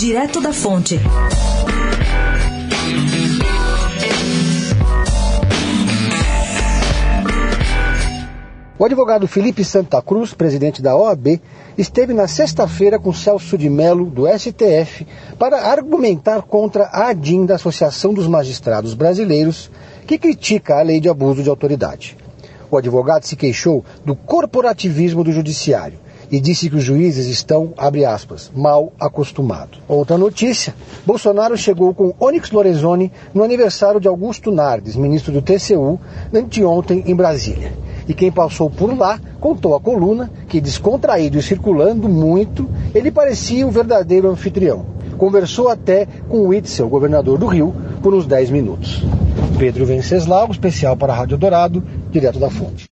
Direto da Fonte. O advogado Felipe Santa Cruz, presidente da OAB, esteve na sexta-feira com Celso de Mello, do STF, para argumentar contra a ADIM da Associação dos Magistrados Brasileiros, que critica a lei de abuso de autoridade. O advogado se queixou do corporativismo do judiciário e disse que os juízes estão, abre aspas, mal acostumados. Outra notícia: Bolsonaro chegou com Onyx Lorenzoni no aniversário de Augusto Nardes, ministro do TCU, anteontem em Brasília. E quem passou por lá contou a coluna que, descontraído e circulando muito, ele parecia um verdadeiro anfitrião. Conversou até com Witzel, governador do Rio, por uns 10 minutos. Pedro Venceslau, especial para a Rádio Dourado, direto da fonte.